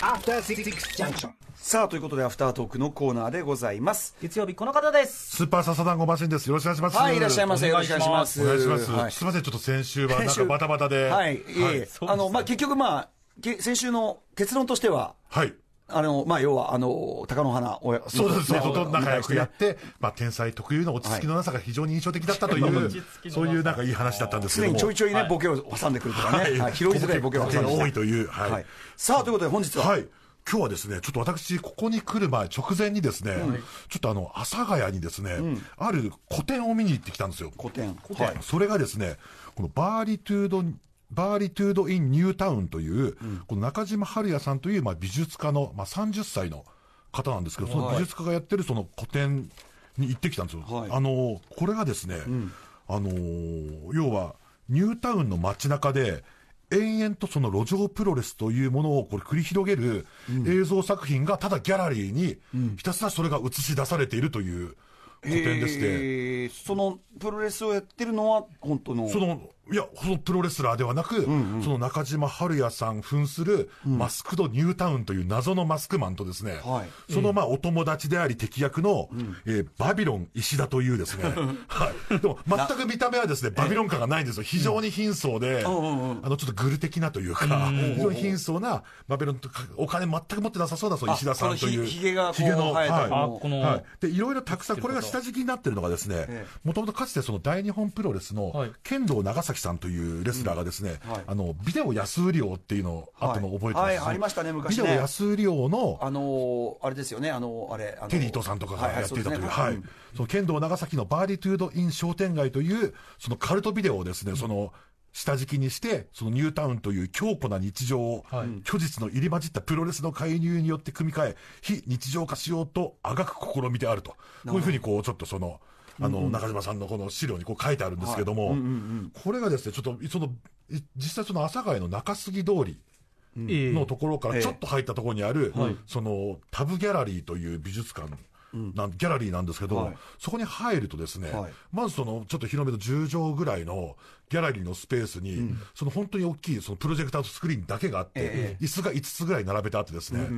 After Six Junction. さあということでアフタートークのコーナーでございます月曜日この方ですスーパーササダンゴマシンです。よろしくお願いします。はいいらっしゃいませよろしくお願いしますお願いします。はいすみません、ちょっと先週はなんかバタバタで。はい、いえいあの、まあ、結局まあ、け先週の結論としては、はい。あの、まあ、要は、あの、鷹の花親、そうです、そうねそうと仲良くやっおて、まあ、天才特有の落ち着きのなさが非常に印象的だったという、そういうなんかいい話だったんですけども。常にちょいちょいね、ボケを挟んでくるとかね、はい拾いづらいボケを挟んでが多いという。はい。はい。さあ、ということで本日は、はい。今日はですね、ちょっと私、ここに来る前、直前にですね、ちょっとあの、阿佐ヶ谷にですね、ある個展を見に行ってきたんですよ。個展。はい、それがですね、このバーリトゥード、バーリトゥード・イン・ニュータウンという、この中島春也さんという、まあ、美術家の、まあ、30歳の方なんですけど、その美術家がやってるその個展に行ってきたんですよ。はい。あの、これがですね、あのー要は、ニュータウンの街中で、延々とその路上プロレスというものをこれ繰り広げる映像作品がただギャラリーにひたすらそれが映し出されているという個展でして、えーそのプロレスをやってるのは、本当の？その、いや、そのプロレスラーではなく、その中島春也さん扮する、マスクドニュータウンという謎のマスクマンとですね、はい。そのまあお友達であり敵役の、えーバビロン石田というですね、はい。でも全く見た目はですね、バビロン感がないんですよ。非常に貧相で、あの、ちょっとグル的なというか、非常に貧相な、バビロンとか、お金全く持ってなさそうな、そう石田さんという。このひひげがこうひげの、はいはい。で、い。ろいろたくさん、これが下敷きになってるのがですねえ、もともとかつてその大日本プロレスのはい、剣道長崎さんというレスラーがですねはい、あの、ビデオ安売り王っていうのをあったのを覚えてます。はいはいありましたね昔ね。ビデオ安売り王の、あのーあれですよね、あのーあれ、あのーテリー伊藤さんとかがやっていたという、はい、そのケンドー・ナガサキのバーリトゥード・イン商店街という、そのカルトビデオをですね、その、下敷きにして、そのニュータウンという強固な日常を、はい。虚実の入り混じったプロレスの介入によって組み替え、非日常化しようとあがく試みであると。こういうふうにこう、ちょっとその、あの、中島さんのこの資料にこう書いてあるんですけども、これがですね、ちょっと、その、い実際その阿佐ヶ谷の中杉通り、ええ。のところからちょっと入ったところにある、はい。そのタブギャラリーという美術館なん、ギャラリーなんですけど、はい。そこに入るとですね、はい。まずそのちょっと広めの10畳ぐらいのギャラリーのスペースに、その本当に大きいそのプロジェクターとスクリーンだけがあって、え椅子が5つぐらい並べてあってですね、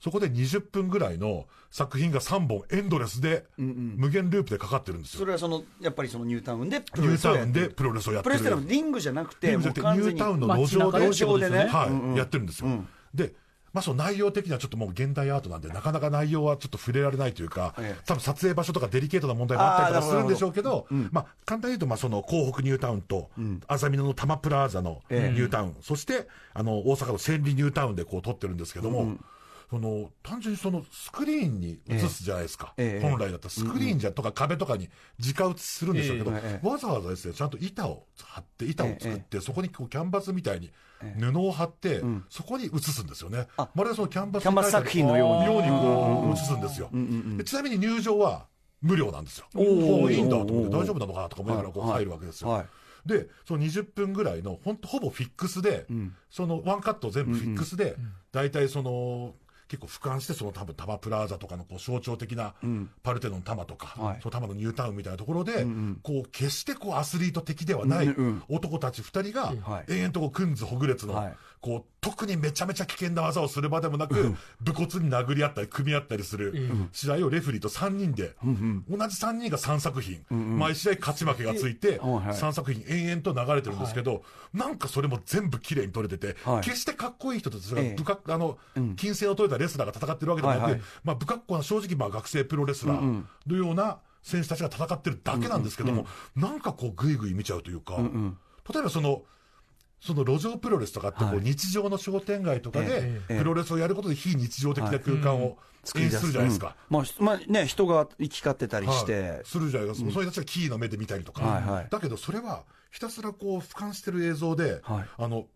そこで20分ぐらいの作品が3本エンドレスで、無限ループでかかってるんですよ。それはその、やっぱりそのニュータウンでプニュータロレスをやってる。ウンでプロレスをやってる。プロレスってのはリングじゃなくて、リングじゃなくてもう完全にニュータウンの路上で、街中でってことですよねはい、やってるんですよ。で、まあ、その内容的にはちょっともう現代アートなんで、なかなか内容はちょっと触れられないというか、ええ。多分撮影場所とかデリケートな問題もあったりとかするんでしょうけど、まあ、簡単に言うと、まあ、その港北ニュータウンと、安曇野の多摩プラザのニュータウン、そして、あの、大阪の千里ニュータウンでこう撮ってるんですけども、その単純にそのスクリーンに映すじゃないですか、ええ。本来だったらスクリーンじゃとか壁とかに直映しするんでしょうけど、ええわざわざですねちゃんと板を張って板を作って、そこにこうキャンバスみたいに布を貼って、そこに映すんですよね、まるでそのキャンバスキャンバス作品のように。ようにこう映すんですよ、でちなみに入場は無料なんですよ。おー。おーいいんだと思って大丈夫なのかなとか思いながらこうはい入るわけですよ、はい。でその20分ぐらいの本当ほぼフィックスで、そのワンカット全部フィックスで、大体その結構俯瞰してその多分タマプラザとかのこう象徴的なパルテノンタマとか、はい。そのタマのニュータウンみたいなところで、こう決してこうアスリート的ではない男たち2人がはい。延々とこうクンズほぐれつの、はいこう特にめちゃめちゃ危険な技をする場でもなく、武骨に殴り合ったり組み合ったりする試合をレフェリーと3人で、同じ3人が3作品、毎試合勝ち負けがついて、はいはい。3作品延々と流れてるんですけど、なんかそれも全部綺麗に撮れてて、はい。決してかっこいい人たちがええ。不格、あの、金星を取れたレスラーが戦ってるわけでもなく、はいはい。まあ不格好な正直まあ学生プロレスラーのような選手たちが戦ってるだけなんですけども、なんかこうグイグイ見ちゃうというか、例えばその、その路上プロレスとかってこう日常の商店街とかでええプロレスをやることで非日常的な空間を演出するじゃないですか。うん。まあ、まあね、人が行き交ってたりして、はい、するじゃないですか、そういう人たちがキーの目で見たりとか、だけどそれはひたすらこう俯瞰してる映像で、はい。あの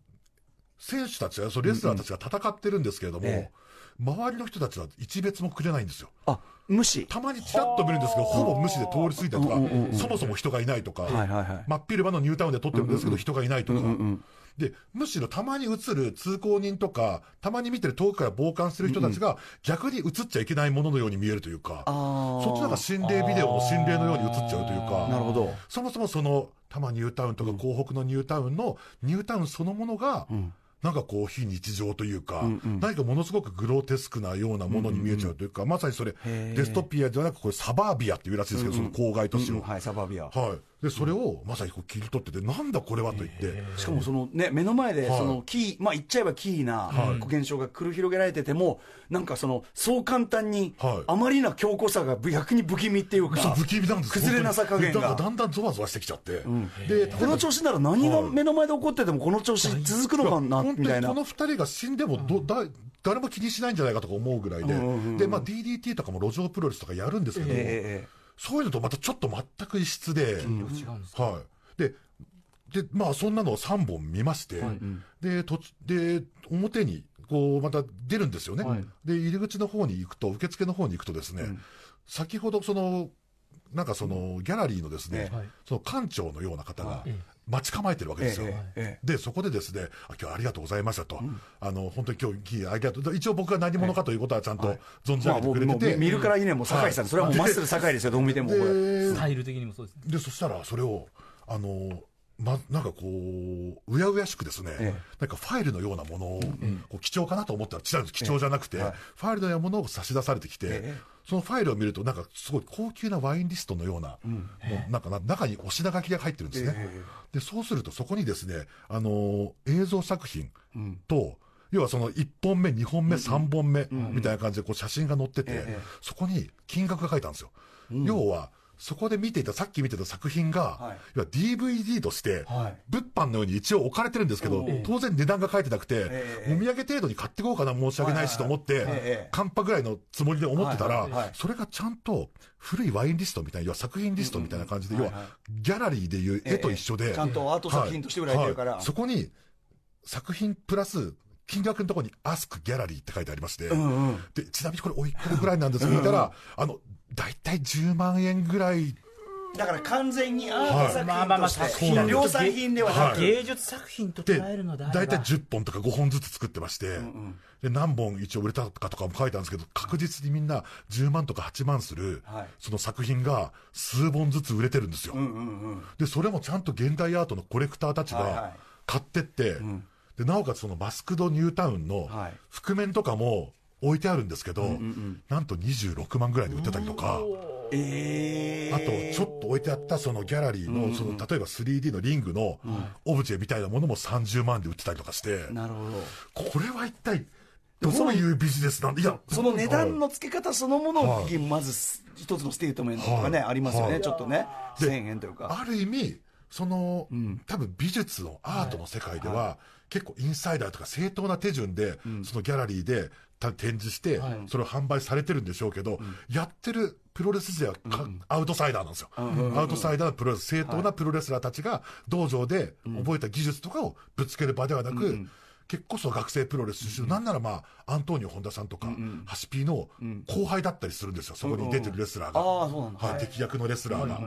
選手たちが、レスラーたちが戦ってるんですけれども、え周りの人たちは一別もくれないんですよ。あ無視、たまにちらっと見るんですけど、ほぼ無視で通り過ぎたりとか、そもそも人がいないとか、真っ昼間のニュータウンで撮ってるんですけど、人がいないとか、で、むしろたまに映る通行人とか、たまに見てる遠くから傍観してる人たちが、逆に映っちゃいけないもののように見えるというか、そっちの方が心霊ビデオの心霊のように映っちゃうというか、なるほど。そもそもその多摩ニュータウンとか港北のニュータウンのニュータウンそのものが、なんかこう非日常というか、何かものすごくグロテスクなようなものに見えちゃうというか、まさにそれ、デストピアではなく、これサバービアっていうらしいですけど、その郊外都市を。はい、サバビア。はい。で、それをまさにこう切り取ってて、なんだこれはと言って、しかもそのね、目の前で、はい。そのキー、まあ言っちゃえばキーな現象が繰り広げられてても、なんかその、そう簡単にはい、あまりな強固さが逆に不気味っていうか、そう不気味なんです。崩れなさ加減が。だ。んだんゾワゾワしてきちゃって。で、この調子なら何が目の前で起こっててもこの調子続くのかな、みたいな。にこ。の二人が死んでもど、だ誰も気にしないんじゃないかとか思うぐらいで、で、まあ DDT とかも路上プロレスとかやるんですけど、ええそういうのとまたちょっと全く異質で、はい。で、で、まあそんなのを3本見まして、で、とで、表に、こう、また出るんですよね、はい。で、入り口の方に行くと、受付の方に行くとですね、先ほどその、なんかその、ギャラリーのですね、はい。その館長のような方がはい待ち構えてるわけですよ。えええで、そこでですね、あ今日はありがとうございましたと。あの、本当に今日、ありがとう。一応僕が何者かということはちゃんと存じまあ、上げてくれてて。見るからいいね、もう酒井さん、それはもうマッスル酒井ですよ、どう見てもこれ。でスタイル的にもそうですね。で、そしたら、それを、あの、ま、なんかこう、うやうやしくですね、えなんかファイルのようなものを、こう貴重かなと思ったら違うんです。貴重じゃなくて、はいファイルのようなものを差し出されてきて、えそのファイルを見ると、なんかすごい高級なワインリストのような、もうなんかな中にお品書きが入ってるんですね。えで、そうするとそこにですね、あの映像作品と、要はその1本目、2本目、3本目みたいな感じでこう写真が載ってて、ええそこに金額が書いてあるんですよ。要は、そこで見ていた、さっき見てた作品が、はい。要は DVD として、はい。物販のように一応置かれてるんですけど、当然値段が書いてなくて、ええお土産程度に買っていこうかな、申し訳ないしと思って、カンパぐらいのつもりで思ってたら、それがちゃんと古いワインリストみたいな、要は作品リストみたいな感じで、要はギャラリーでいう絵と一緒で、ええちゃんとアート作品として売られてるから。そこに作品プラス金額のところに Ask ギャラリーって書いてありまして、んうん。でちなみにこれおいくらぐらいなんですか？聞いたら、あの大体10万円ぐらい。だから完全にアート作まあまあまあ品。として、そうなんです。量産品ではなく、はい。芸術作品とで捉えるのであれば。大体10本とか5本ずつ作ってまして、で何本一応売れたかとかも書いてあるんですけど確実にみんな10万とか8万する、はい。その作品が数本ずつ売れてるんですよ、うんうんうん。でそれもちゃんと現代アートのコレクターたちはいはい。が買ってって、でなおかつそのマスクドニュータウンのはい。覆面とかも置いてあるんですけど、なんと26万ぐらいで売ってたりとか。ええあと、ちょっと置いてあったそのギャラリーの、その、例えば 3D のリングのオブジェみたいなものも30万で売ってたりとかして、なるほど。これは一体、どういうビジネスなんだ？いや、その値段の付け方そのものをはい。まず一つのステートメントとかね、はい。ありますよね、はい。ちょっとね、で1000円というか。ある意味、その、多分美術のアートの世界では、結構インサイダーとか正当な手順で、そのギャラリーでた展示して、それを販売されてるんでしょうけど、やってるプロレス自体は、アウトサイダーなんですよ。アウトサイダーのプロレス、正当なプロレスラーたちが道場で覚えた技術とかをぶつける場ではなく、結構その学生プロレス出身の、なんならまあ、アントニオ本田さんとか、ハシピーの後輩だったりするんですよ、そこに出てるレスラーが。はい、敵役のレスラーが。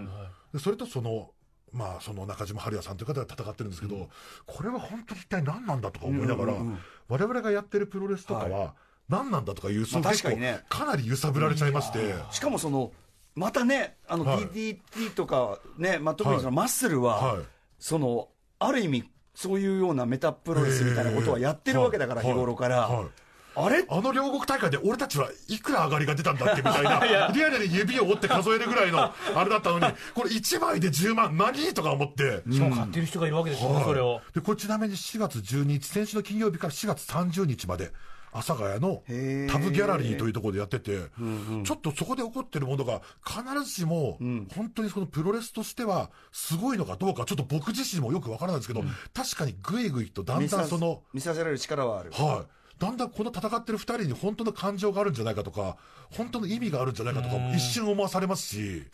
でそれとその、まあ、その中島春也さんという方が戦ってるんですけど、これは本当に一体何なんだとか思いながら、我々がやってるプロレスとかは、何なんだとかいう、そ確かにね。かなり揺さぶられちゃいまして、しかもその、またね、あの、はい。DDT とかね、まあ、特にそのマッスルは、はい。その、ある意味、そういうようなメタプロレスみたいなことはやってるわけだから、はい。日頃から。はいあれ？あの両国大会で俺たちはいくら上がりが出たんだっけみたいな、リアルに指を折って数えるぐらいのあれだったのに、これ1枚で10万、何とか思って。しかも買ってる人がいるわけですよね、それを。で、これちなみに4月12日、先週の金曜日から4月30日まで、阿佐ヶ谷のタブギャラリーというところでやってて、ちょっとそこで起こってるものが、必ずしも、本当にそのプロレスとしては、すごいのかどうか、ちょっと僕自身もよくわからないんですけど、確かにぐいぐいとだんだんその、見させられる力はある。はい。だんだんこの戦ってる二人に本当の感情があるんじゃないかとか、本当の意味があるんじゃないかとかも一瞬思わされますし、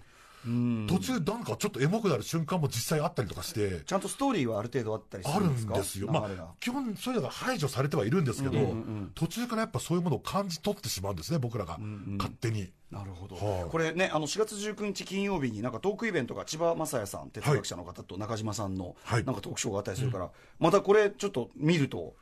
途中なんかちょっとエモくなる瞬間も実際あったりとかして、ちゃんとストーリーはある程度あったりすあるるんですか？んですよ。まあ、基本そういうのが排除されてはいるんですけど、途中からやっぱそういうものを感じ取ってしまうんですね、僕らが。勝手に。なるほど、はい。これね、あの4月19日金曜日になんかトークイベントが千葉雅也さん、哲学者の方と中島さんのはい。なんかトークショーがあったりするから、またこれ、ちょっと見ると、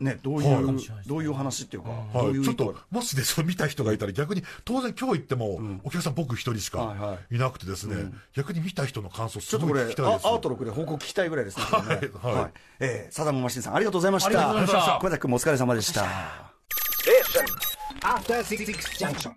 ね、どういう、はい。どういう話っていうか、どはい、うい。うちょっと、もしでその見た人がいたら、逆に、当然今日行っても、お客さん僕一人しはいはかいなくてですね、逆に見た人の感想、すちょっとこれ、ごい聞きたいです。あアートロックで報告聞きたいぐらいですね。これね。はい。はい。えーサダムマシンさん、ありがとうございました。ありがとうございました。小崎君もお疲れ様でした。After Six Junction.